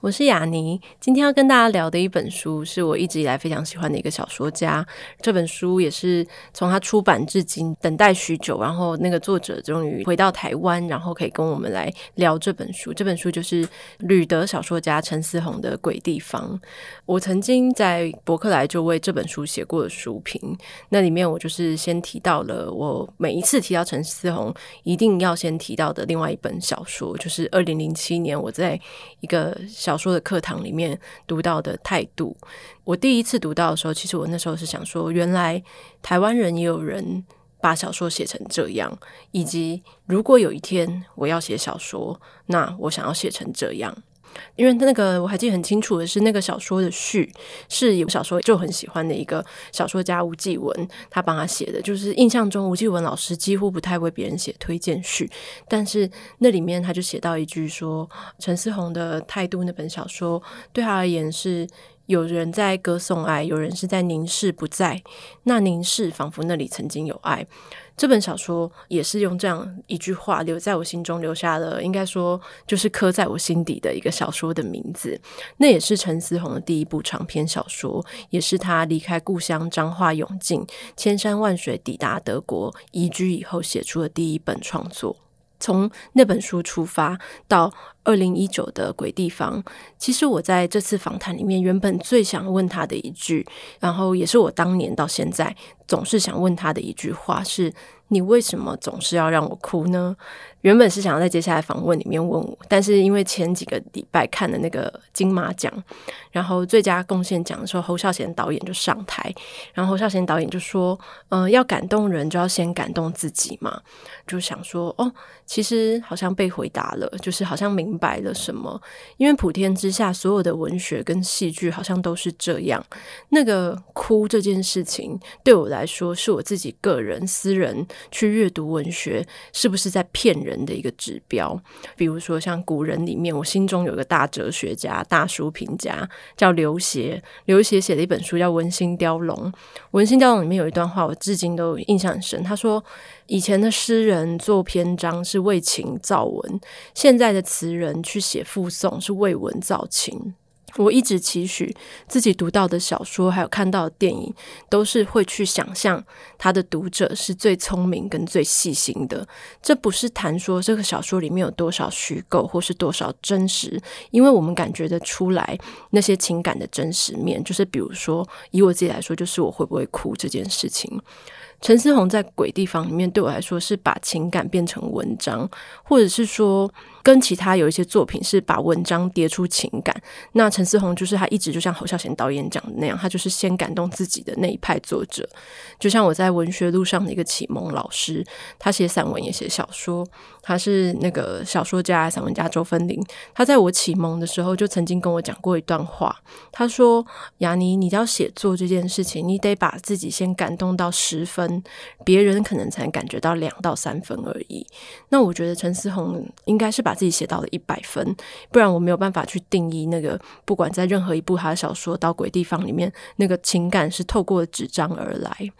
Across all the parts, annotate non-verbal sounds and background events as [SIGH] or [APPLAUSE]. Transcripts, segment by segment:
我是雅妮，今天要跟大家聊的一本书，是我一直以来非常喜欢的一个小说家。这本书也是从他出版至今等待许久，然后那个作者终于回到台湾，然后可以跟我们来聊这本书。这本书就是旅德小说家陈思宏的《鬼地方》。我曾经在博客来就为这本书写过的书评，那里面我就是先提到了我每一次提到陈思宏一定要先提到的另外一本小说，就是二零零七年我在一个小说的课堂里面读到的态度，我第一次读到的时候，其实我那时候是想说，原来台湾人也有人把小说写成这样，以及如果有一天我要写小说，那我想要写成这样。因为那个我还记得很清楚的是，那个小说的序是有小说就很喜欢的一个小说家吴继文，他帮他写的，就是印象中吴继文老师几乎不太为别人写推荐序，但是那里面他就写到一句说，陈思宏的态度那本小说对他而言是。有人在歌颂爱，有人是在凝视不在。那凝视仿佛那里曾经有爱。这本小说也是用这样一句话留在我心中，留下了应该说就是刻在我心底的一个小说的名字。那也是陈思宏的第一部长篇小说，也是他离开故乡彰化永靖，千山万水抵达德国移居以后写出的第一本创作。从那本书出发到二零一九的鬼地方，其实我在这次访谈里面原本最想问他的一句，然后也是我当年到现在总是想问他的一句话是。你为什么总是要让我哭呢？原本是想要在接下来访问里面问我，但是因为前几个礼拜看的那个金马奖，然后最佳贡献奖的时候，侯孝贤导演就上台，然后侯孝贤导演就说：“嗯、要感动人，就要先感动自己嘛。”就想说：“哦，其实好像被回答了，就是好像明白了什么。因为普天之下所有的文学跟戏剧好像都是这样，那个哭这件事情对我来说，是我自己个人私人。”去阅读文学是不是在骗人人的一个指标？比如说像古人里面，我心中有个大哲学家、大书评家叫刘勰，刘勰写了一本书叫《文心雕龙》。《文心雕龙》里面有一段话，我至今都印象很深。他说：“以前的诗人做篇章是为情造文，现在的词人去写赋颂是为文造情。”我一直期许自己读到的小说，还有看到的电影，都是会去想象他的读者是最聪明跟最细心的。这不是谈说这个小说里面有多少虚构或是多少真实，因为我们感觉得出来那些情感的真实面。就是比如说，以我自己来说，就是我会不会哭这件事情。陈思宏在《鬼地方》里面对我来说是把情感变成文章，或者是说跟其他有一些作品是把文章叠出情感。那陈思宏就是他一直就像侯孝贤导演讲的那样，他就是先感动自己的那一派作者。就像我在文学路上的一个启蒙老师，他写散文也写小说，他是那个小说家、散文家周芬玲。他在我启蒙的时候就曾经跟我讲过一段话，他说：“雅妮，你要写作这件事情，你得把自己先感动到十分。”别人可能才感觉到两到三分而已。那我觉得陈思宏应该是把自己写到了一百分，不然我没有办法去定义那个不管在任何一部他的小说到鬼地方里面，那个情感是透过纸张而来。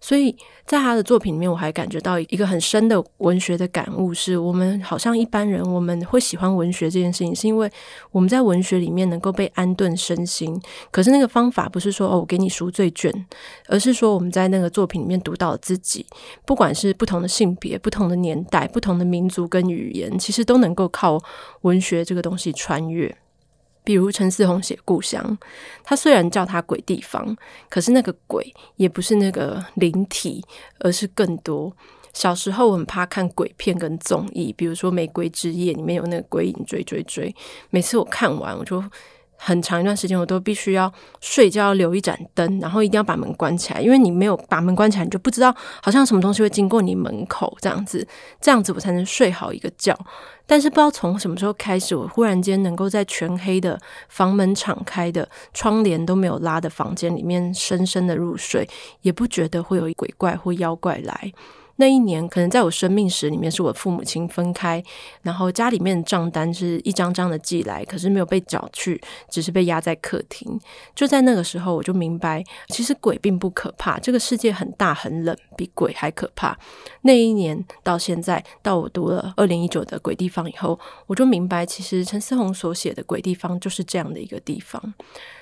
所以在他的作品里面，我还感觉到一个很深的文学的感悟，是我们好像一般人，我们会喜欢文学这件事情，是因为我们在文学里面能够被安顿身心。可是那个方法不是说哦，我给你赎罪券，而是说我们在那个作品里面读到了自己，不管是不同的性别、不同的年代、不同的民族跟语言，其实都能够靠文学这个东西穿越。比如陈思宏写《故乡》，他虽然叫他鬼地方，可是那个鬼也不是那个灵体，而是更多。小时候我很怕看鬼片跟综艺，比如说《玫瑰之夜》里面有那个鬼影追追追，每次我看完我就很长一段时间，我都必须要睡觉要留一盏灯，然后一定要把门关起来，因为你没有把门关起来，你就不知道好像什么东西会经过你门口这样子，这样子我才能睡好一个觉。但是不知道从什么时候开始，我忽然间能够在全黑的房门敞开的、窗帘都没有拉的房间里面深深的入睡，也不觉得会有鬼怪或妖怪来。那一年，可能在我生命史里面，是我父母亲分开，然后家里面的账单是一张张的寄来，可是没有被缴去，只是被压在客厅。就在那个时候，我就明白，其实鬼并不可怕，这个世界很大很冷，比鬼还可怕。那一年到现在，到我读了二零一九的《鬼地方》以后，我就明白，其实陈思宏所写的《鬼地方》就是这样的一个地方。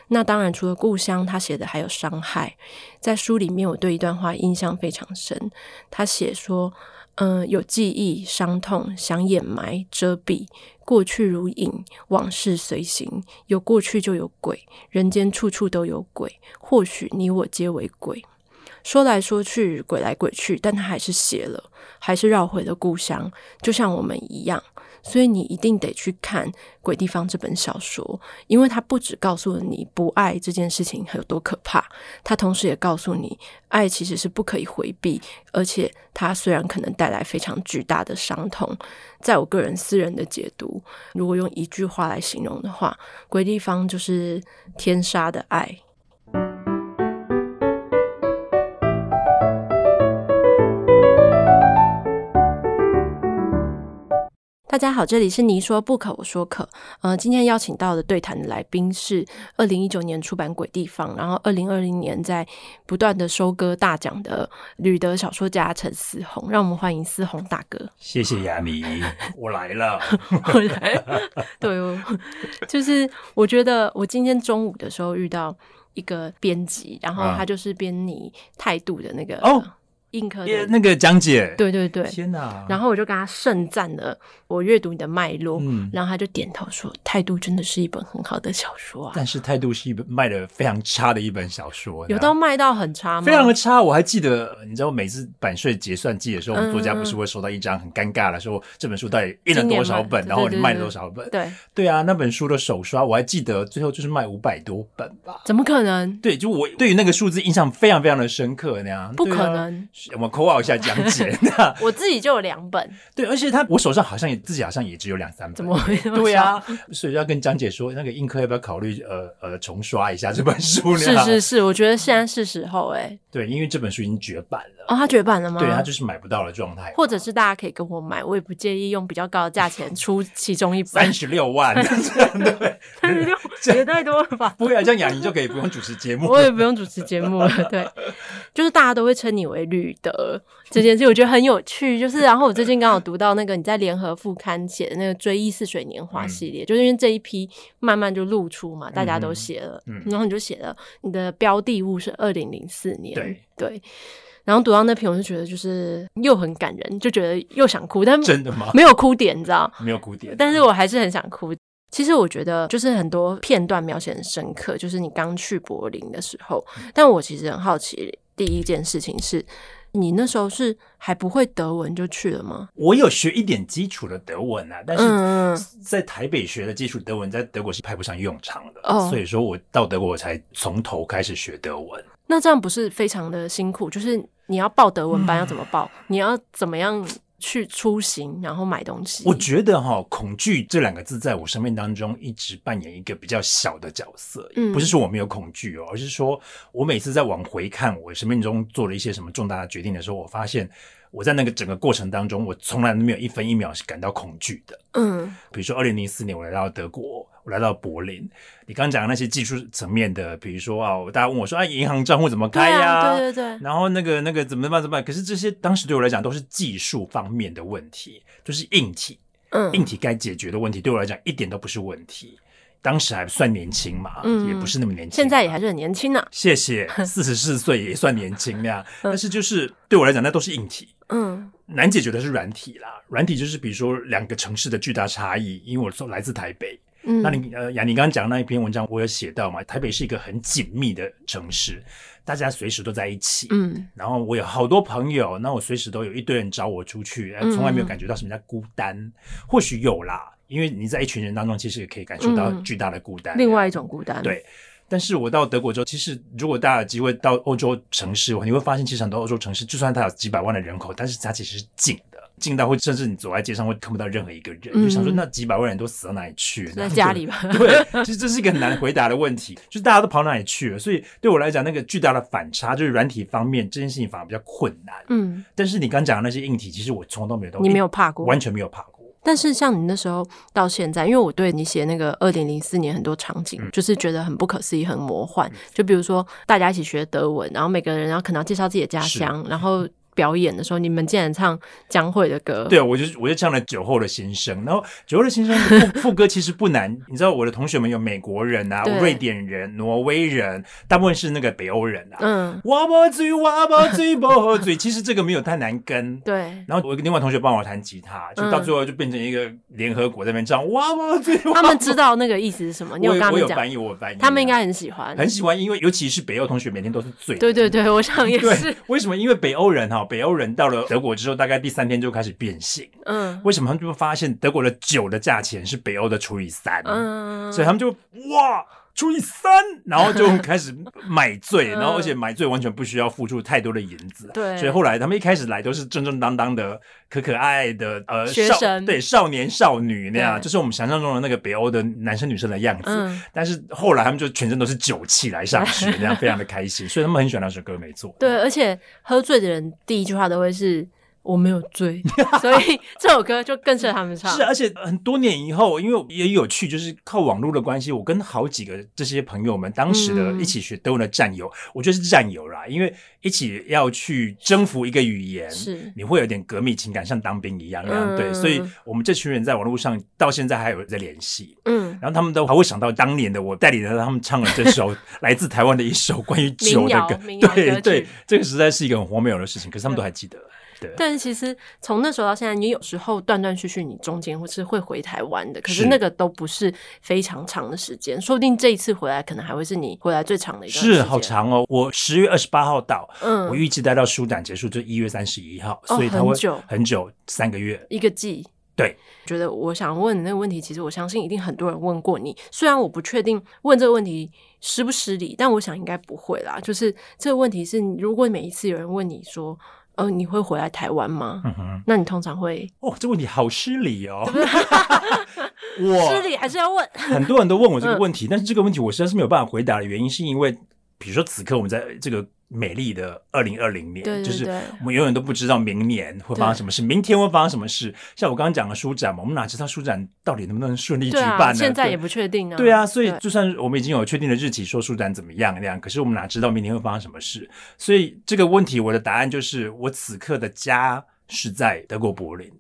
那当然，除了故乡，他写的还有伤害。在书里面，我对一段话印象非常深。他写说：“嗯、有记忆、伤痛，想掩埋、遮蔽，过去如影，往事随形。有过去就有鬼，人间处处都有鬼。或许你我皆为鬼。”说来说去，鬼来鬼去，但他还是写了，还是绕回了故乡，就像我们一样。所以你一定得去看《鬼地方》这本小说，因为它不只告诉了你不爱这件事情有多可怕，它同时也告诉你，爱其实是不可以回避，而且它虽然可能带来非常巨大的伤痛，在我个人私人的解读，如果用一句话来形容的话，《鬼地方》就是天杀的爱。大家好，这里是你说不可，我说可。呃，今天邀请到的对谈的来宾是二零一九年出版《鬼地方》，然后二零二零年在不断的收割大奖的旅德小说家陈思宏。让我们欢迎思宏大哥。谢谢雅米，[LAUGHS] 我来了，[LAUGHS] 我来了。对哦，就是我觉得我今天中午的时候遇到一个编辑，然后他就是编你态度的那个。哦印刻的那个讲解，对对对，天哪！然后我就跟他盛赞了我阅读你的脉络，嗯，然后他就点头说：“态度真的是一本很好的小说啊。”但是态度是一本卖的非常差的一本小说，有到卖到很差吗？非常的差。我还记得，你知道每次版税结算季的时候，我们作家不是会收到一张很尴尬的说这本书到底印了多少本，然后你卖了多少本？对对啊，那本书的首刷我还记得，最后就是卖五百多本吧？怎么可能？对，就我对于那个数字印象非常非常的深刻，那样不可能。我们口号一下。讲解，[LAUGHS] 我自己就有两本，对，而且他我手上好像也自己好像也只有两三本，怎么会？对啊，[LAUGHS] 所以要跟讲解说，那个印刻要不要考虑呃呃重刷一下这本书呢？是是是，我觉得现在是时候哎、欸，对，因为这本书已经绝版了哦，它绝版了吗？对，它就是买不到的状态，或者是大家可以跟我买，我也不介意用比较高的价钱出其中一本，三十六万，[LAUGHS] 对，三十六也太多了吧？不会啊，这样雅尼就可以不用主持节目，我也不用主持节目了，对，就是大家都会称你为旅德这件事，我觉得很有趣。就是，然后我最近刚好读到那个你在联合副刊写的那个《追忆似水年华》系列，嗯、就是因为这一批慢慢就露出嘛，大家都写了，嗯、然后你就写了你的标的物是二零零四年，对对。然后读到那篇，我就觉得就是又很感人，就觉得又想哭，但真的吗？没有哭点，你知道？[LAUGHS] 没有哭点，但是我还是很想哭。其实我觉得就是很多片段描写很深刻，就是你刚去柏林的时候。嗯、但我其实很好奇，第一件事情是。你那时候是还不会德文就去了吗？我有学一点基础的德文啊，但是在台北学的基础德文在德国是派不上用场的，哦、所以说我到德国我才从头开始学德文。那这样不是非常的辛苦？就是你要报德文班要怎么报？嗯、你要怎么样？去出行，然后买东西。我觉得哈，恐惧这两个字在我生命当中一直扮演一个比较小的角色。嗯，不是说我没有恐惧哦，而是说我每次在往回看我生命中做了一些什么重大的决定的时候，我发现。我在那个整个过程当中，我从来都没有一分一秒是感到恐惧的。嗯，比如说二零零四年我来到德国，我来到柏林。你刚刚讲的那些技术层面的，比如说啊，大家问我说啊，银行账户怎么开呀？啊？对对对。然后那个那个怎么办怎么办？可是这些当时对我来讲都是技术方面的问题，就是硬体，嗯，硬体该解决的问题对我来讲一点都不是问题。当时还算年轻嘛，嗯、也不是那么年轻。现在也还是很年轻呢、啊。谢谢，[LAUGHS] 四十四岁也算年轻呀。但是就是对我来讲，那都是硬体。嗯，难解决的是软体啦。软体就是比如说两个城市的巨大差异，因为我说来自台北。嗯，那你呃，雅尼刚刚讲的那一篇文章，我有写到嘛。台北是一个很紧密的城市，大家随时都在一起。嗯，然后我有好多朋友，那我随时都有一堆人找我出去，从来没有感觉到什么叫孤单。或许有啦。因为你在一群人当中，其实也可以感受到巨大的孤单。另外一种孤单，对。但是我到德国之后，其实如果大家有机会到欧洲城市，你会发现，其实很多欧洲城市，就算它有几百万的人口，但是它其实是近的，近到会甚至你走在街上会看不到任何一个人，嗯、就想说那几百万人都死到哪里去了？在家里吧？[LAUGHS] 对，其实这是一个很难回答的问题，就是大家都跑哪里去了？所以对我来讲，那个巨大的反差就是软体方面这件事情反而比较困难。嗯，但是你刚讲的那些硬体，其实我从来都没有，你没有怕过，完全没有怕过。但是像你那时候到现在，因为我对你写那个二零零四年很多场景，嗯、就是觉得很不可思议、很魔幻。就比如说大家一起学德文，然后每个人然后可能要介绍自己的家乡，然后。表演的时候，你们竟然唱江蕙的歌？对啊，我就我就唱了《酒后的心声》，然后《酒后的心声》副 [LAUGHS] 副歌其实不难。你知道我的同学们有美国人啊、瑞典人、挪威人，大部分是那个北欧人啊。嗯，哇吧嘴哇吧嘴吧嘴，[LAUGHS] 其实这个没有太难跟。对。然后我另外同学帮我弹吉他，就到最后就变成一个联合国在那边唱哇吧嘴。他们知道那个意思是什么？你有？我有翻译，我翻译。他们应该很喜欢，很喜欢，因为尤其是北欧同学每天都是醉。对对对，我想也是。为什么？因为北欧人哈，北欧人到了。德国之后，大概第三天就开始变性。嗯，为什么他们就会发现德国的酒的价钱是北欧的除以三？嗯，所以他们就哇除以三，然后就开始买醉，[LAUGHS] 然后而且买醉完全不需要付出太多的银子。对，所以后来他们一开始来都是正正当当的、可可爱爱的呃学生，对少年少女那样，就是我们想象中的那个北欧的男生女生的样子。但是后来他们就全身都是酒气来上学，[LAUGHS] 那样非常的开心，所以他们很喜欢那首歌，没错。对，而且喝醉的人第一句话都会是。我没有追，[LAUGHS] 所以这首歌就更适合他们唱。是，而且很多年以后，因为也有趣，就是靠网络的关系，我跟好几个这些朋友们，当时的一起学德文的战友，嗯、我觉得是战友啦，因为一起要去征服一个语言，是你会有点革命情感，像当兵一样，嗯、对。所以我们这群人在网络上到现在还有在联系，嗯，然后他们都还会想到当年的我带领着他们唱了这首 [LAUGHS] 来自台湾的一首关于酒的歌，对对，这个实在是一个很荒谬的事情，可是他们都还记得。对但是其实从那时候到现在，你有时候断断续续，你中间或是会回台湾的，可是那个都不是非常长的时间，说不定这一次回来可能还会是你回来最长的一段时间。是好长哦，我十月二十八号到，嗯，我预计待到书展结束就一月三十一号，所以它会很久很久，三个月一个季。对，觉得我想问的那个问题，其实我相信一定很多人问过你，虽然我不确定问这个问题失不失礼，但我想应该不会啦。就是这个问题是，如果每一次有人问你说。哦，你会回来台湾吗？嗯哼，那你通常会？哦，这问题好失礼哦。[LAUGHS] 我失礼还是要问。很多人都问我这个问题，嗯、但是这个问题我实在是没有办法回答的原因，是因为比如说此刻我们在这个。美丽的二零二零年，对对对，就是我们永远都不知道明年会发生什么事，明天会发生什么事。像我刚刚讲的书展嘛，我们哪知道书展到底能不能顺利举办呢？啊、现在也不确定啊。对啊，所以就算我们已经有确定的日期，说书展怎么样那样，可是我们哪知道明天会发生什么事？所以这个问题，我的答案就是，我此刻的家是在德国柏林。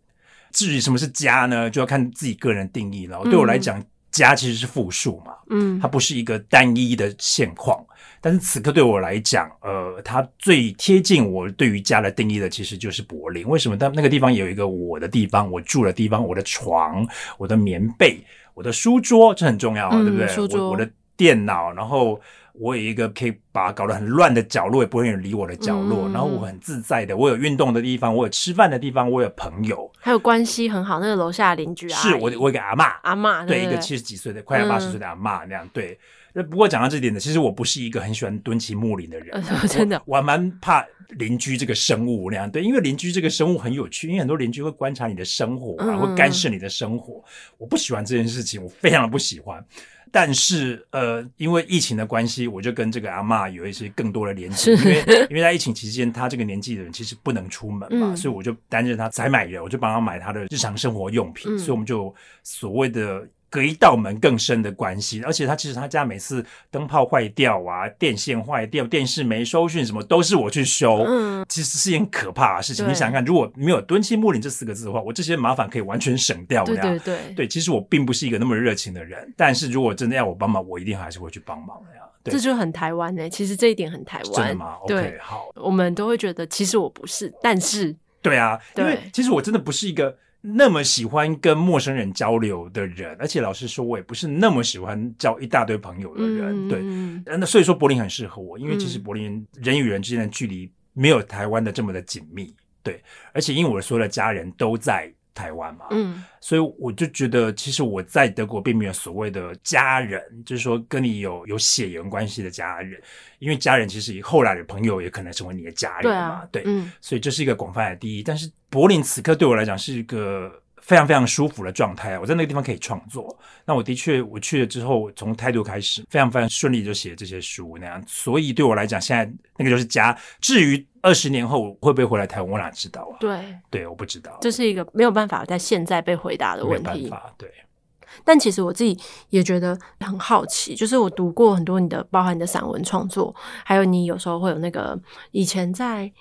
至于什么是家呢？就要看自己个人定义了。对我来讲，嗯、家其实是复数嘛，嗯，它不是一个单一的现况。但是此刻对我来讲，呃，它最贴近我对于家的定义的，其实就是柏林。为什么？但那个地方有一个我的地方，我住的地方，我的床，我的棉被，我的书桌，这很重要，嗯、对不对？书桌我，我的电脑，然后我有一个可以把它搞得很乱的角落，也不会有人理我的角落。嗯、然后我很自在的，我有运动的地方，我有吃饭的地方，我有朋友，还有关系很好那个楼下邻居啊，是我我一个阿妈，阿妈对，对一个七十几岁的快要八十岁的阿嬷那样对。不过讲到这点呢，其实我不是一个很喜欢蹲起木林的人，呃、真的，我，蛮怕邻居这个生物那样。对，因为邻居这个生物很有趣，因为很多邻居会观察你的生活啊，嗯、会干涉你的生活。我不喜欢这件事情，我非常的不喜欢。但是呃，因为疫情的关系，我就跟这个阿嬷有一些更多的连接，因为因为在疫情期间，他这个年纪的人其实不能出门嘛，嗯、所以我就担任他采买人，我就帮他买他的日常生活用品，嗯、所以我们就所谓的。隔一道门更深的关系，而且他其实他家每次灯泡坏掉啊，电线坏掉，电视没收讯，什么都是我去修。嗯，其实是一件可怕的事情。你想想看，如果没有“敦亲睦邻”这四个字的话，我这些麻烦可以完全省掉。对对对，对，其实我并不是一个那么热情的人，但是如果真的要我帮忙，我一定还是会去帮忙的呀。对，这就很台湾呢、欸。其实这一点很台湾。真的吗？OK，对好。我们都会觉得，其实我不是，但是对啊，对，因为其实我真的不是一个。那么喜欢跟陌生人交流的人，而且老实说，我也不是那么喜欢交一大堆朋友的人，嗯、对。那所以说柏林很适合我，因为其实柏林人与人之间的距离没有台湾的这么的紧密，对。而且因为我的所有的家人都在台湾嘛，嗯，所以我就觉得，其实我在德国并没有所谓的家人，就是说跟你有有血缘关系的家人，因为家人其实后来的朋友也可能成为你的家人嘛，对，啊、对，嗯，所以这是一个广泛的定义。但是柏林此刻对我来讲是一个。非常非常舒服的状态，我在那个地方可以创作。那我的确，我去了之后，从态度开始，非常非常顺利就写这些书那样。所以对我来讲，现在那个就是家。至于二十年后会不会回来台湾，我哪知道啊？对对，我不知道。这是一个没有办法在现在被回答的问题。没办法，对。但其实我自己也觉得很好奇，就是我读过很多你的，包含你的散文创作，还有你有时候会有那个以前在。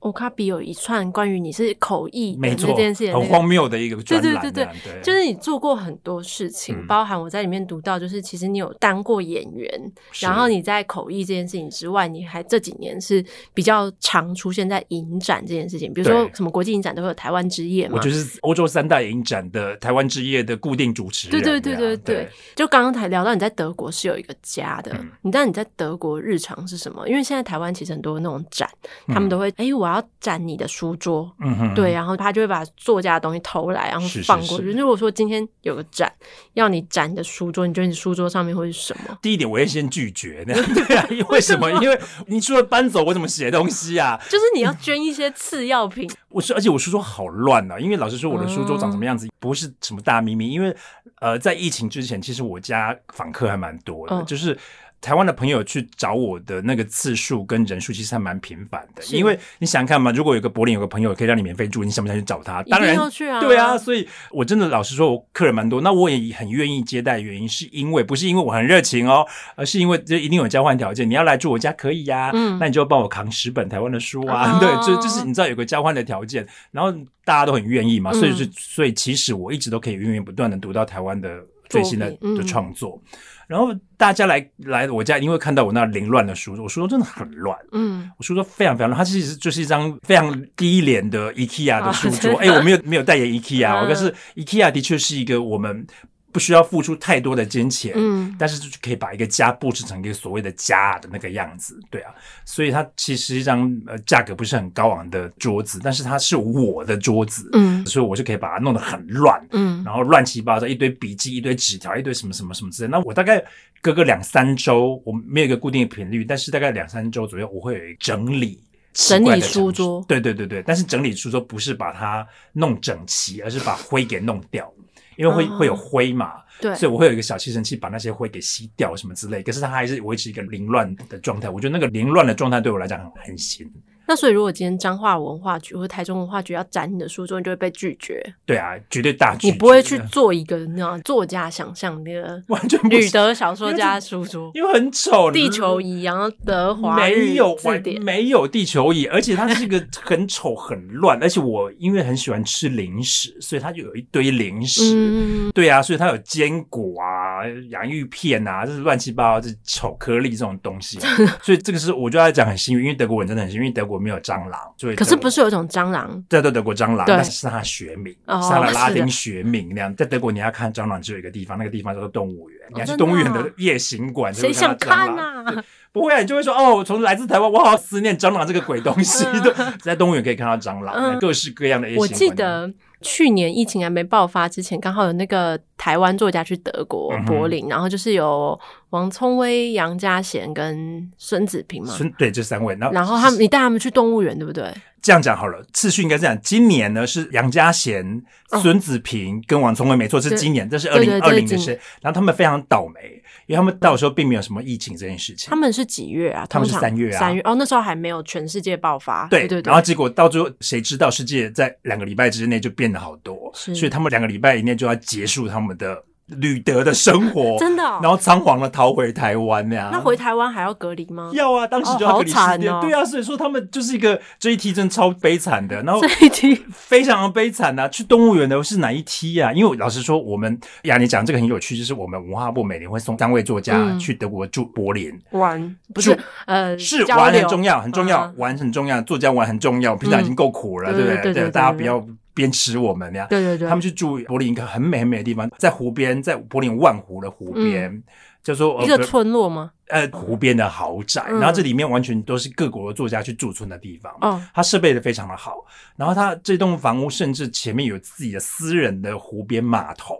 欧卡比有一串关于你是口译的这件事情，很荒谬的一个专栏，对对对对，对。就是你做过很多事情，嗯、包含我在里面读到，就是其实你有当过演员，然后你在口译这件事情之外，你还这几年是比较常出现在影展这件事情，比如说什么国际影展都会有台湾之夜嘛，我就是欧洲三大影展的台湾之夜的固定主持人，对对对对对，对。就刚刚才聊到你在德国是有一个家的，嗯、你知道你在德国日常是什么？因为现在台湾其实很多那种展，他们都会哎、嗯欸、我。要展你的书桌，嗯哼，对，然后他就会把作家的东西偷来，然后放过去。是是是，如果说今天有个展要你展你的书桌，你觉得你书桌上面会是什么？第一点，我会先拒绝。那 [LAUGHS] 样对啊，为什么？因为你除了搬走，我怎么写东西啊？就是你要捐一些次要品。我说，而且我书桌好乱啊，因为老实说，我的书桌长什么样子不是什么大秘密。因为呃，在疫情之前，其实我家访客还蛮多的，嗯、就是。台湾的朋友去找我的那个次数跟人数其实还蛮频繁的，因为你想看嘛，如果有个柏林有个朋友可以让你免费住，你想不想去找他？当然要去啊！对啊，所以我真的老实说，我客人蛮多，那我也很愿意接待。原因是因为不是因为我很热情哦，而是因为这一定有交换条件。你要来住我家可以呀、啊，嗯，那你就要帮我扛十本台湾的书啊，哦、[LAUGHS] 对，就就是你知道有个交换的条件，然后大家都很愿意嘛，所以是所以其实我一直都可以源源不断的读到台湾的最新的的创作。然后大家来来我家，因为看到我那凌乱的书桌，我书桌真的很乱。嗯，我书桌非常非常乱，它其实就是一张非常低廉的 IKEA 的书桌。[LAUGHS] 哎、哦，我没有没有代言 IKEA，是 IKEA 的确是一个我们。不需要付出太多的金钱，嗯，但是就可以把一个家布置成一个所谓的家的那个样子，对啊，所以它其实是一张呃价格不是很高昂的桌子，但是它是我的桌子，嗯，所以我就可以把它弄得很乱，嗯，然后乱七八糟一堆笔记、一堆纸条、一堆什么什么什么之类。那我大概隔个两三周，我没有一个固定的频率，但是大概两三周左右，我会有一整理整理书桌，对对对对，但是整理书桌不是把它弄整齐，而是把灰给弄掉。因为会会有灰嘛，对，所以我会有一个小吸尘器把那些灰给吸掉什么之类，可是它还是维持一个凌乱的状态。我觉得那个凌乱的状态对我来讲很安心。那所以，如果今天彰化文化局或台中文化局要展你的书桌，你就会被拒绝。对啊，绝对大拒绝。你不会去做一个那种作家想象那个 [LAUGHS] 完全女德小说家的书桌，因为很丑。地球仪，然后德华没有没有地球仪，而且它是一个 [LAUGHS] 很丑很乱。而且我因为很喜欢吃零食，所以它就有一堆零食。嗯、对啊，所以它有坚果啊、洋芋片啊，就是乱七八糟、这丑颗粒这种东西。[LAUGHS] 所以这个是我就要讲很幸运，因为德国人真的很幸运，因为德国。没有蟑螂，所以可是不是有一种蟑螂？在德国蟑螂，但是是它学名，哦、是它的拉丁学名那样。在德国，你要看蟑螂，只有一个地方，那个地方叫做动物园。哦、你要去动物园的夜行馆，谁想看啊？[LAUGHS] 不会啊，你就会说哦，我从来自台湾，我好思念蟑螂这个鬼东西。[LAUGHS] 在动物园可以看到蟑螂，嗯、各式各样的夜行馆。我记得。去年疫情还没爆发之前，刚好有那个台湾作家去德国柏林，然后就是有王聪威、杨家贤跟孙子平嘛，孙对，这三位。然后，然后他们，你带他们去动物园，对不对？这样讲好了，次序应该这样。今年呢是杨家贤、孙子平跟王聪威，没错，是今年，这是二零二零的事。然后他们非常倒霉。因为他们到时候并没有什么疫情这件事情。他们是几月啊？他们是三月啊。三月哦，那时候还没有全世界爆发。对对对。然后结果到最后，谁知道世界在两个礼拜之内就变得好多，是所以他们两个礼拜以内就要结束他们的。旅德的生活真的，然后仓皇的逃回台湾呀。那回台湾还要隔离吗？要啊，当时就要隔离十天。对啊，所以说他们就是一个这一梯真超悲惨的，然后这一梯非常的悲惨呐。去动物园的是哪一梯啊？因为老实说，我们呀，你讲这个很有趣，就是我们文化部每年会送三位作家去德国住柏林玩，不是呃是玩很重要，很重要，玩很重要，作家玩很重要。平常已经够苦了，对不对？对，大家不要。边吃我们呀，对对对，他们去住柏林一个很美很美的地方，在湖边，在柏林万湖的湖边，嗯、叫做一个村落吗？呃，湖边的豪宅，嗯、然后这里面完全都是各国的作家去驻村的地方。哦，它设备的非常的好，然后它这栋房屋甚至前面有自己的私人的湖边码头，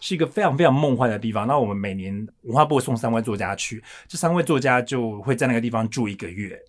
是一个非常非常梦幻的地方。那我们每年文化部送三位作家去，这三位作家就会在那个地方住一个月。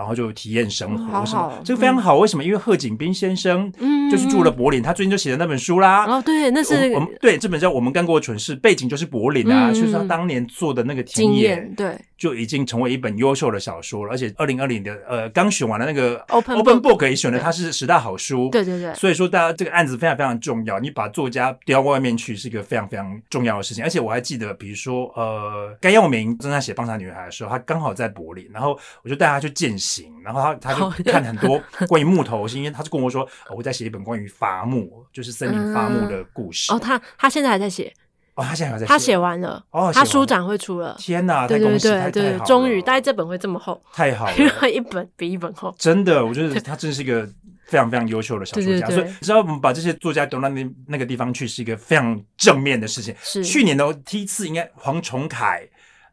然后就体验生活，什么这个非常好。为什么？因为贺锦斌先生就是住了柏林，他最近就写的那本书啦。哦，对，那是我们对这本叫《我们干过蠢事》，背景就是柏林啊，就是他当年做的那个田野，对，就已经成为一本优秀的小说了。而且二零二零的呃，刚选完了那个 Open Open Book 也选了，它是十大好书。对对对。所以说，大家这个案子非常非常重要。你把作家丢到外面去，是一个非常非常重要的事情。而且我还记得，比如说呃，甘耀明正在写《棒茶女孩》的时候，他刚好在柏林，然后我就带他去践行，然后他他。就看很多关于木头，是因为他就跟我说，哦、我在写一本关于伐木，就是森林伐木的故事。嗯、哦，他他现在还在写。哦，他现在还在写。他写完了。哦，他书展会出了。天哪！对对对对对，终于，大概这本会这么厚，太好了，[LAUGHS] 因为一本比一本厚。真的，我觉得他真是一个非常非常优秀的小说家。所以，只要我们把这些作家都到那那个地方去，是一个非常正面的事情。是去年的梯次，应该黄崇凯、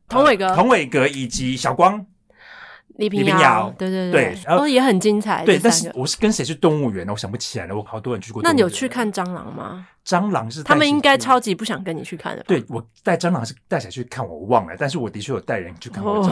童伟格、童伟格以及小光。李平遥，对对对，然后也很精彩。对，但是我是跟谁去动物园呢？我想不起来了。我好多人去过。那你有去看蟑螂吗？蟑螂是他们应该超级不想跟你去看的。对，我带蟑螂是带谁去看？我忘了。但是我的确有带人去看。[LAUGHS] [LAUGHS] 哦，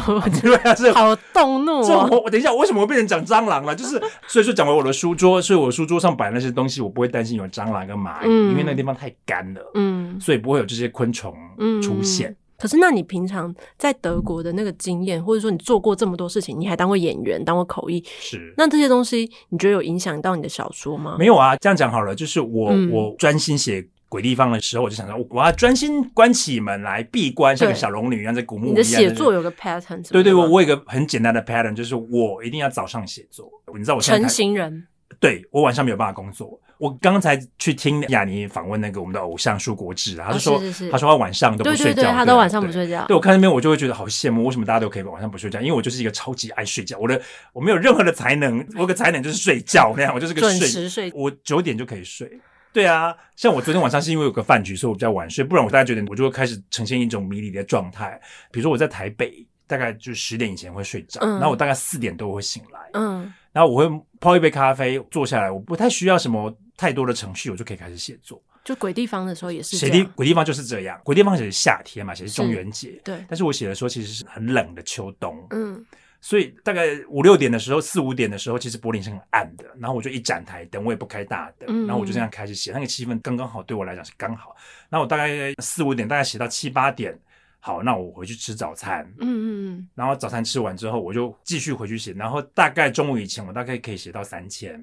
对，好动怒啊！我我等一下，为什么会变成讲蟑螂了？就是 [LAUGHS] 所以说讲回我的书桌，所以我书桌上摆那些东西，我不会担心有蟑螂跟蚂蚁，因为那个地方太干了，嗯，所以不会有这些昆虫出现。可是，那你平常在德国的那个经验，或者说你做过这么多事情，你还当过演员，当过口译，是那这些东西，你觉得有影响到你的小说吗？没有啊，这样讲好了，就是我、嗯、我专心写鬼地方的时候，我就想说，我要专心关起门来闭关，像个小龙女一样，在古墓一样。你的写作有个 pattern，对对，我我有个很简单的 pattern，就是我一定要早上写作。你知道我成型人，对我晚上没有办法工作。我刚才去听雅尼访问那个我们的偶像舒国治，他就说，他说他晚上都不睡觉，他都晚上不睡觉。对，我看那边我就会觉得好羡慕，为什么大家都可以晚上不睡觉？因为我就是一个超级爱睡觉，我的我没有任何的才能，我有个才能就是睡觉那样，我就是个睡，准时睡，我九点就可以睡。对啊，像我昨天晚上是因为有个饭局，所以我比较晚睡，不然我大概九点我就会开始呈现一种迷离的状态。比如说我在台北，大概就十点以前会睡着，然后我大概四点都会醒来，嗯，然后我会泡一杯咖啡，坐下来，我不太需要什么。太多的程序，我就可以开始写作。就鬼地方的时候也是写地鬼地方就是这样。鬼地方写是夏天嘛，写是中元节。对，但是我写的时候其实是很冷的秋冬。嗯，所以大概五六点的时候，四五点的时候，其实柏林是很暗的。然后我就一盏台灯，我也不开大灯，嗯、然后我就这样开始写。那个气氛刚刚好，对我来讲是刚好。然后我大概四五点，大概写到七八点，好，那我回去吃早餐。嗯嗯嗯。然后早餐吃完之后，我就继续回去写。然后大概中午以前，我大概可以写到三千。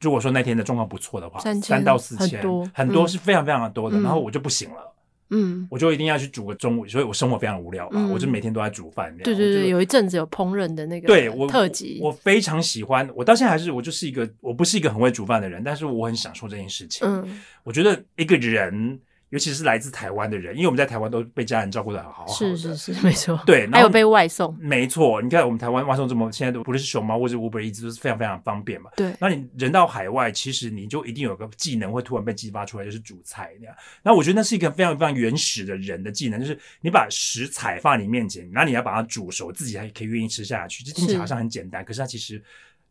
如果说那天的状况不错的话，三千三到四千，很多，很多是非常非常的多的。嗯、然后我就不行了，嗯，我就一定要去煮个中午，所以我生活非常无聊嘛，嗯、我就每天都在煮饭。对对对，有一阵子有烹饪的那个对我特辑，我非常喜欢。我到现在还是我就是一个我不是一个很会煮饭的人，但是我很享受这件事情。嗯，我觉得一个人。尤其是来自台湾的人，因为我们在台湾都被家人照顾的好好的，是是是，[LAUGHS] 没错。对，还有被外送，没错。你看我们台湾外送这么，现在都不论是熊猫或者 Uber，一直都是非常非常方便嘛。对。那你人到海外，其实你就一定有个技能会突然被激发出来，就是煮菜那样。那我觉得那是一个非常非常原始的人的技能，就是你把食材放你面前，然后你要把它煮熟，自己还可以愿意吃下去。这听起来好像很简单，是可是它其实。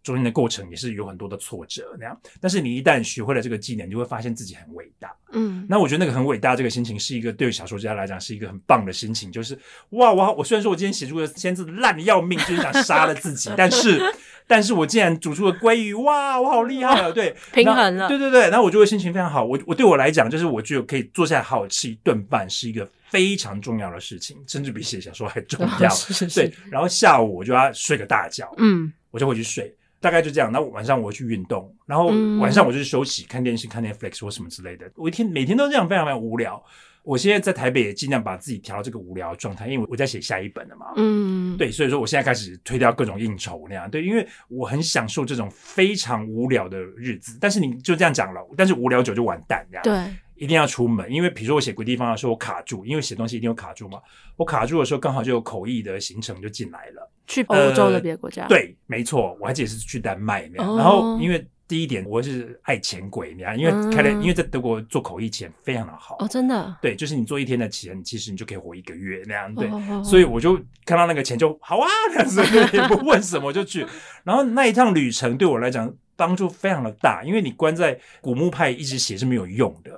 中间的过程也是有很多的挫折那样，但是你一旦学会了这个技能，你就会发现自己很伟大。嗯，那我觉得那个很伟大这个心情是一个对于小说家来讲是一个很棒的心情，就是哇，我我虽然说我今天写出的千字烂的要命，就是想杀了自己，但是但是我竟然煮出了鲑鱼，哇，我好厉害啊！对，平衡了，对对对，然后我就会心情非常好。我我对我来讲，就是我就可以坐下来好好吃一顿饭，是一个非常重要的事情，甚至比写小说还重要。[LAUGHS] 是是是。对，然后下午我就要睡个大觉，嗯，我就回去睡。大概就这样，那晚上我去运动，然后晚上我就休息，看电视、看 Netflix 或什么之类的。我一天每天都这样，非常非常无聊。我现在在台北也尽量把自己调到这个无聊的状态，因为我在写下一本了嘛。嗯，对，所以说我现在开始推掉各种应酬那样。对，因为我很享受这种非常无聊的日子。但是你就这样讲了，但是无聊久就完蛋，这样。对。一定要出门，因为比如说我写鬼地方的时候，我卡住，因为写东西一定有卡住嘛。我卡住的时候，刚好就有口译的行程就进来了，去欧洲的别的国家。呃，对，没错，我还记得是去丹麦那样。哦，然后因为第一点，我是爱钱鬼，你看，因为开了，嗯、因为在德国做口译钱非常的好哦，真的，对，就是你做一天的钱，其实你就可以活一个月那样，对，所以我就看到那个钱就好啊，这样子也不 [LAUGHS] 问什么就去，然后那一趟旅程对我来讲帮助非常的大，因为你关在古墓派一直写是没有用的，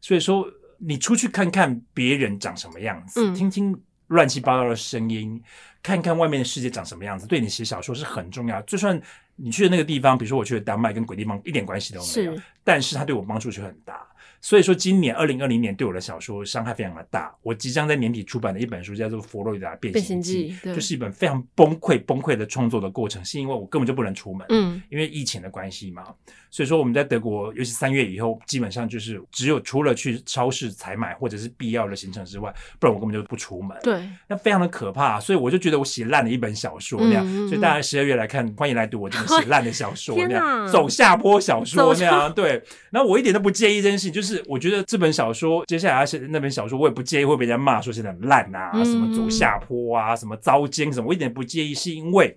所以说你出去看看别人长什么样子，嗯、听听乱七八糟的声音。看看外面的世界长什么样子，对你写小说是很重要。就算你去的那个地方，比如说我去的丹麦，跟鬼地方一点关系都没有，是但是它对我帮助却很大。所以说，今年二零二零年对我的小说伤害非常的大。我即将在年底出版的一本书叫做《佛罗里达变形记》，就是一本非常崩溃、崩溃的创作的过程，是因为我根本就不能出门，嗯，因为疫情的关系嘛。所以说我们在德国，尤其三月以后，基本上就是只有除了去超市采买或者是必要的行程之外，不然我根本就不出门。对，那非常的可怕。所以我就觉得我写烂了一本小说那样。嗯、所以大家十二月来看，欢迎来读我这个写烂的小说 [LAUGHS] 那样，哪走下坡小说那样。对，然后我一点都不介意这件事情，就是我觉得这本小说接下来要写那本小说，我也不介意会被人家骂说写的很烂啊，嗯、什么走下坡啊，什么糟奸什么，我一点不介意，是因为。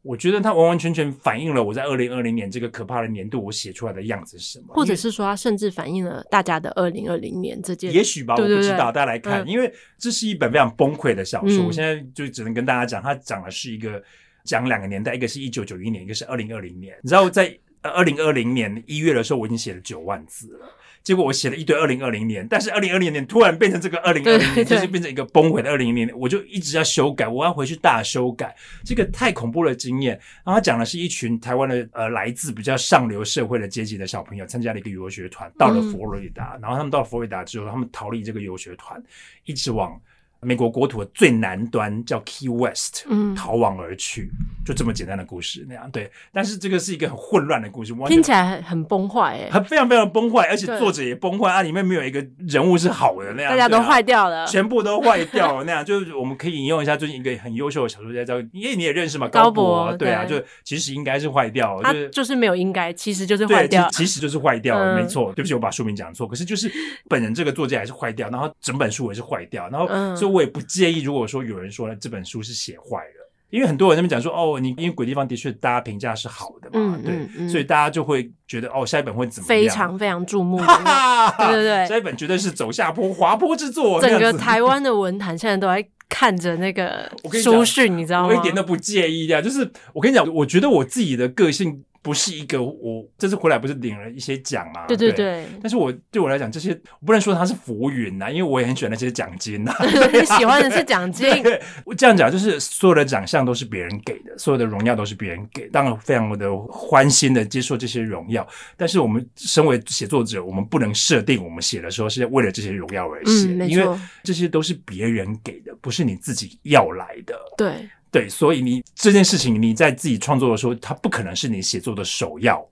我觉得它完完全全反映了我在二零二零年这个可怕的年度我写出来的样子是什么，或者是说它甚至反映了大家的二零二零年这件，也许吧，我不知道，大家来看，嗯、因为这是一本非常崩溃的小说，嗯、我现在就只能跟大家讲，它讲的是一个讲两个年代，一个是一九九一年，一个是二零二零年。你知道，在二零二零年一月的时候，我已经写了九万字了。结果我写了一堆二零二零年，但是二零二零年突然变成这个二零二零年，就是变成一个崩毁的二零二零年，我就一直要修改，我要回去大修改，这个太恐怖的经验。然后他讲的是一群台湾的呃来自比较上流社会的阶级的小朋友，参加了一个游学团，到了佛罗里达，嗯、然后他们到了佛罗里达之后，他们逃离这个游学团，一直往。美国国土的最南端叫 Key West，嗯，逃亡而去，就这么简单的故事那样。对，但是这个是一个很混乱的故事，听起来很崩坏，哎，很非常非常崩坏，而且作者也崩坏啊，里面没有一个人物是好的那样，大家都坏掉了，全部都坏掉了那样。[LAUGHS] 就是我们可以引用一下最近一个很优秀的小说家叫，因为你也认识嘛，高博，对。啊，就其实应该是坏掉，他就是没有应该，其实就是坏掉，其实就是坏掉了，没错。对不起，我把书名讲错，可是就是本人这个作家还是坏掉，然后整本书也是坏掉，然后所以我也不介意。如果说有人说呢，这本书是写坏了，因为很多人那边讲说，哦，你因为鬼地方的确大家评价是好的嘛，嗯、对，所以大家就会觉得，哦，下一本会怎么样？非常非常注目，对对对，下一本绝对是走下坡滑坡之作。整个台湾的文坛现在都在看着那个 [LAUGHS] 书讯，你知道吗？我一点都不介意的，就是我跟你讲，我觉得我自己的个性。不是一个我这次回来不是领了一些奖嘛？对对对。但是我对我来讲，这些我不能说它是浮云呐，因为我也很喜欢那些奖金 [LAUGHS] 呐。你喜欢的是奖金。[LAUGHS] 对我这样讲就是所有的奖项都是别人给的，所有的荣耀都是别人给，当然非常的欢欣的接受这些荣耀。但是我们身为写作者，我们不能设定我们写的时候是为了这些荣耀而写，嗯，因为这些都是别人给的，不是你自己要来的。对。对，所以你这件事情你在自己创作的时候，它不可能是你写作的首要。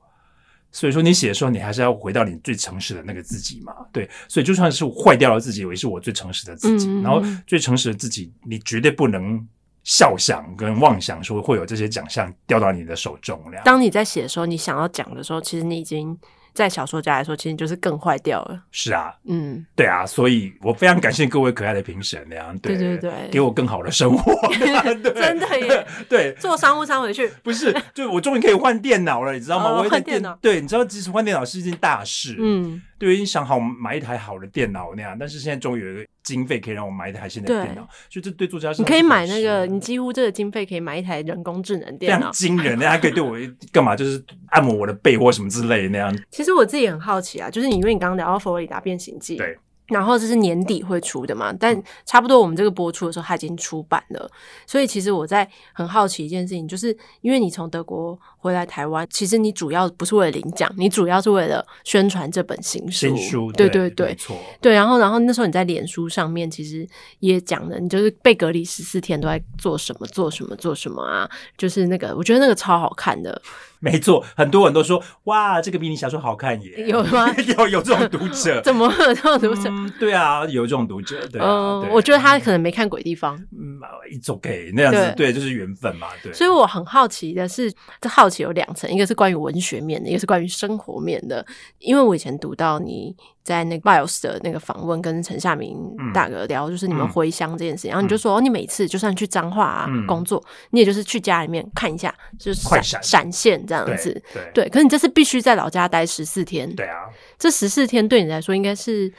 所以说你写的时候，你还是要回到你最诚实的那个自己嘛。对，所以就算是坏掉了自己，我也是我最诚实的自己。嗯、然后最诚实的自己，你绝对不能笑想跟妄想说会有这些奖项掉到你的手中。当你在写的时候，你想要讲的时候，其实你已经。在小说家来说，其实就是更坏掉了。是啊，嗯，对啊，所以我非常感谢各位可爱的评审，那样对对对，给我更好的生活，[LAUGHS] 真的耶，对，坐商务舱回去不是，就我终于可以换电脑了，你知道吗？我换电脑，对，你知道，其实换电脑是一件大事，嗯。对，已经想好买一台好的电脑那样，但是现在终于有一个经费可以让我买一台新的电脑，所以这对作家是你可以买那个，你几乎这个经费可以买一台人工智能电脑，惊人，那还可以对我干嘛？就是按摩我的背或什么之类的那样。其实我自己很好奇啊，就是你因为你刚刚聊到《佛罗里达变形记》，对。然后这是年底会出的嘛，但差不多我们这个播出的时候，它已经出版了。所以其实我在很好奇一件事情，就是因为你从德国回来台湾，其实你主要不是为了领奖，你主要是为了宣传这本新书。新书，对对对，没错。对，然后然后那时候你在脸书上面其实也讲了，你就是被隔离十四天都在做什么做什么做什么啊，就是那个我觉得那个超好看的。没错，很多人都说哇，这个比你小说好看耶。有吗？[LAUGHS] 有有这种读者？[LAUGHS] 怎么会有这种读者？嗯，对啊，有这种读者。对啊，嗯，对我觉得他可能没看《鬼地方》。嗯，It's okay，那样子，对，对，就是缘分嘛。对。所以我很好奇的是，这好奇有两层，一个是关于文学面的，一个是关于生活面的。因为我以前读到你。在那个 BIOS 的那个访问，跟陈夏明大哥聊，就是你们回乡这件事情，然后你就说，你每次就算去彰化啊工作，你也就是去家里面看一下，就是闪闪现这样子。对，对，对，可是你这次必须在老家待十四天。对啊，这十四天对你来说应该是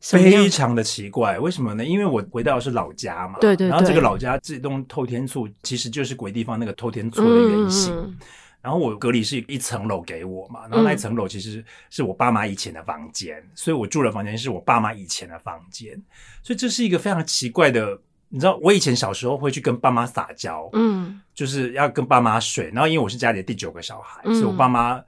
非常的奇怪。为什么呢？因为我回到的是老家嘛。对对对。然后这个老家这栋透天厝其实就是鬼地方那个透天厝的原型。嗯然后我隔离是一层楼给我嘛，然后那一层楼其实是我爸妈以前的房间，嗯、所以我住的房间是我爸妈以前的房间，所以这是一个非常奇怪的。你知道，我以前小时候会去跟爸妈撒娇，嗯，就是要跟爸妈睡，然后因为我是家里的第九个小孩，嗯、所以我爸妈。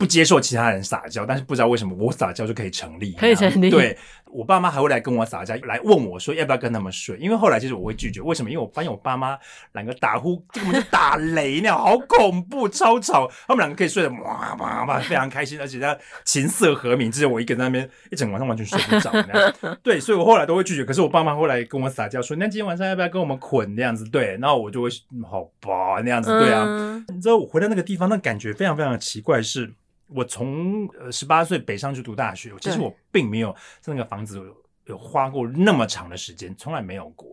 不接受其他人撒娇，但是不知道为什么我撒娇就可以成立，可以成立。对，我爸妈还会来跟我撒娇，来问我说要不要跟他们睡。因为后来其实我会拒绝，为什么？因为我发现我爸妈两个打呼根本就打雷那样，好恐怖，超吵。他们两个可以睡得哇哇哇，非常开心，而且他琴瑟和鸣，只有我一个人在那边一整晚上完全睡不着。[LAUGHS] 对，所以我后来都会拒绝。可是我爸妈后来跟我撒娇说，那今天晚上要不要跟我们捆那样子？对，然后我就会好吧那样子。对啊，嗯、你知道我回到那个地方，那感觉非常非常的奇怪是。我从呃十八岁北上去读大学，其实我并没有在那个房子有，有花过那么长的时间，从来没有过。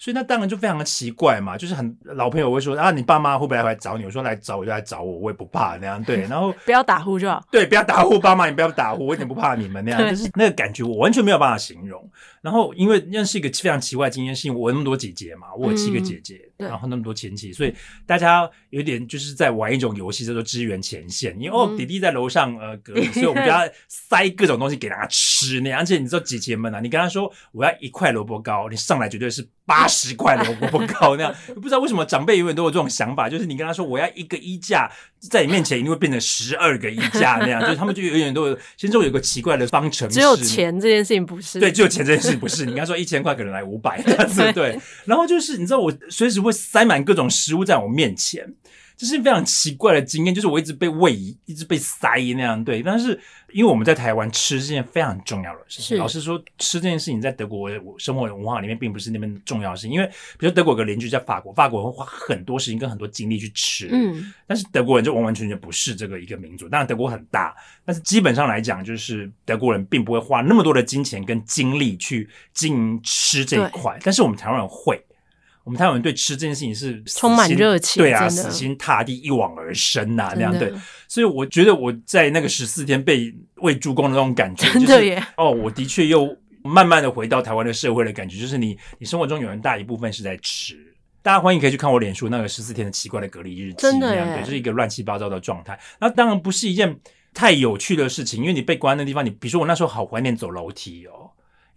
所以那当然就非常的奇怪嘛，就是很老朋友会说啊，你爸妈会不会来找你？我说来找我就来找我，我也不怕那样。对，然后不要打呼就好。对，不要打呼，爸妈你不要打呼，我一点不怕你们那样。就是那个感觉，我完全没有办法形容。然后因为那是一个非常奇怪的经验，是因为我有那么多姐姐嘛，我有七个姐姐，嗯、然后那么多亲戚，所以大家有点就是在玩一种游戏叫做支援前线。因为哦，弟弟在楼上呃隔离，所以我们就要 [LAUGHS] 塞各种东西给他吃那样。而且你知道姐姐们啊，你跟他说我要一块萝卜糕，你上来绝对是。八十块萝卜糕那样，不知道为什么长辈永远都有这种想法，就是你跟他说我要一个衣架，在你面前一定会变成十二个衣架那样，就是他们就永远都有，心中有个奇怪的方程式。只有钱这件事情不是，对，只有钱这件事情不是。你跟他说一千块可能来五百，这样子 [LAUGHS] 对。然后就是你知道我随时会塞满各种食物在我面前。这是非常奇怪的经验，就是我一直被喂，一直被塞那样，对。但是因为我们在台湾吃是件非常重要的事情，老实说，吃这件事情在德国生活文化里面并不是那边重要的事情。因为比如说德国有个邻居在法国，法国人会花很多时间跟很多精力去吃，嗯。但是德国人就完完全全不是这个一个民族。当然德国很大，但是基本上来讲，就是德国人并不会花那么多的金钱跟精力去经营吃这一块。但是我们台湾人会。我们台湾人对吃这件事情是充满热情，对啊，死心塌地一往而深呐、啊，那样对。所以我觉得我在那个十四天被喂猪公的那种感觉，就是哦，我的确又慢慢的回到台湾的社会的感觉，就是你你生活中有很大一部分是在吃。大家欢迎可以去看我脸书那个十四天的奇怪的隔离日记，真的那样对，就是一个乱七八糟的状态。那当然不是一件太有趣的事情，因为你被关在那地方，你比如说我那时候好怀念走楼梯哦。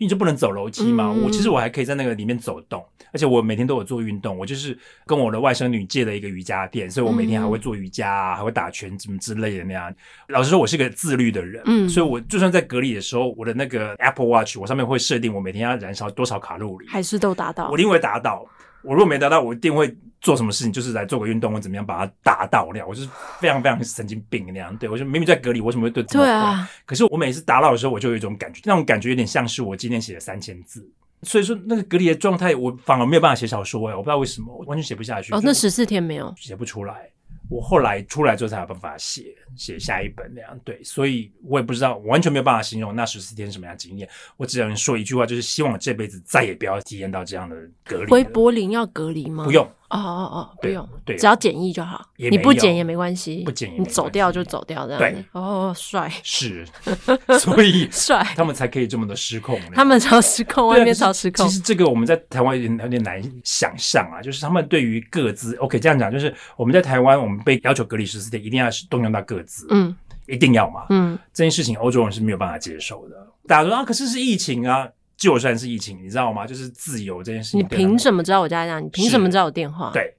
你就不能走楼梯嘛？嗯、我其实我还可以在那个里面走动，而且我每天都有做运动。我就是跟我的外甥女借了一个瑜伽垫，所以我每天还会做瑜伽啊，还会打拳什么之类的那样。老实说，我是个自律的人，嗯，所以我就算在隔离的时候，我的那个 Apple Watch 我上面会设定我每天要燃烧多少卡路里，还是都达到，我一定会达到。我如果没达到，我一定会做什么事情，就是来做个运动或怎么样把它达到那样。我就是非常非常神经病那样。对，我就明明在隔离，我为什么会对这么对啊？可是我每次达到的时候，我就有一种感觉，那种感觉有点像是我今天写了三千字。所以说那个隔离的状态，我反而没有办法写小说哎，我不知道为什么，我完全写不下去。哦，那十四天没有写不出来。我后来出来之后才有办法写写下一本那样，对，所以我也不知道，我完全没有办法形容那十四天是什么样的经验。我只能说一句话，就是希望我这辈子再也不要体验到这样的隔离。回柏林要隔离吗？不用。哦哦哦，不用，对，只要检疫就好，你不检也没关系，不检你走掉就走掉这样。对，哦，帅，[LAUGHS] 是，[LAUGHS] 所以帅，他们才可以这么的失控。他们超失控，外面超失控。其实这个我们在台湾有点有点难想象啊，就是他们对于各自，OK，这样讲，就是我们在台湾，我们被要求隔离十四天，一定要动用到各自，嗯，一定要嘛，嗯，这件事情欧洲人是没有办法接受的。大家说啊，可是是疫情啊。就算是疫情，你知道吗？就是自由这件事情。你凭什么知道我家在哪？你凭什么知道我电话？对，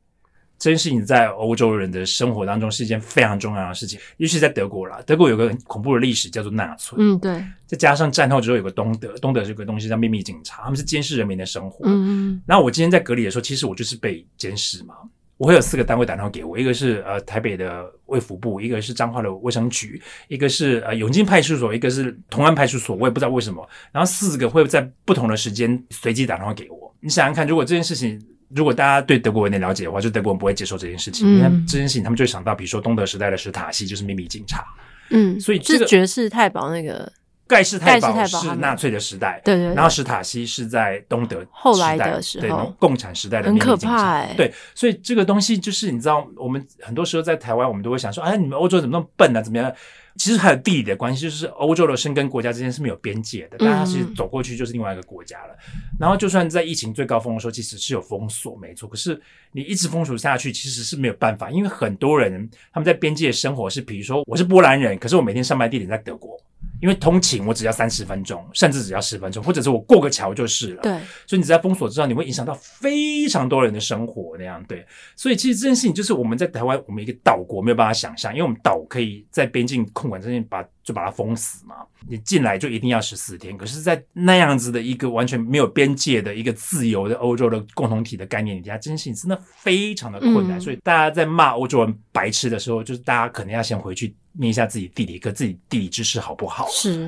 这件事情在欧洲人的生活当中是一件非常重要的事情，尤其在德国啦。德国有个很恐怖的历史叫做纳粹。嗯，对。再加上战后之后有个东德，东德这个东西叫秘密警察，他们是监视人民的生活。嗯嗯。然后我今天在隔离的时候，其实我就是被监视嘛。我会有四个单位打电话给我，一个是呃台北的卫福部，一个是彰化的卫生局，一个是呃永靖派出所，一个是同安派出所，我也不知道为什么。然后四个会在不同的时间随机打电话给我。你想想看，如果这件事情，如果大家对德国有点了解的话，就德国人不会接受这件事情。因为、嗯、这件事情，他们就会想到，比如说东德时代的史塔西就是秘密警察。嗯，所以这个是爵士太保那个。盖世太保是纳粹的时代，对对，对，然后史塔西是在东德后来的时候，对，共产时代的很可怕哎。对，所以这个东西就是你知道，我们很多时候在台湾，我们都会想说，哎，你们欧洲怎么那么笨呢、啊？怎么样？其实还有地理的关系，就是欧洲的生根国家之间是没有边界的，大家其实走过去就是另外一个国家了。嗯、然后就算在疫情最高峰的时候，其实是有封锁，没错。可是你一直封锁下去，其实是没有办法，因为很多人他们在边界生活是，比如说我是波兰人，可是我每天上班地点在德国。因为通勤我只要三十分钟，甚至只要十分钟，或者是我过个桥就是了。对，所以你在封锁之后，你会影响到非常多人的生活那样。对，所以其实这件事情就是我们在台湾，我们一个岛国没有办法想象，因为我们岛可以在边境控管这边把就把它封死嘛，你进来就一定要十四天。可是，在那样子的一个完全没有边界的一个自由的欧洲的共同体的概念底下，这件事情真的非常的困难。嗯、所以大家在骂欧洲人白痴的时候，就是大家可能要先回去。念一下自己地理课，自己地理知识好不好？是，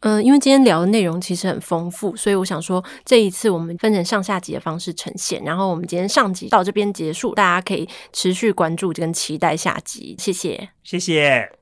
嗯、呃，因为今天聊的内容其实很丰富，所以我想说，这一次我们分成上下集的方式呈现。然后我们今天上集到这边结束，大家可以持续关注跟期待下集。谢谢，谢谢。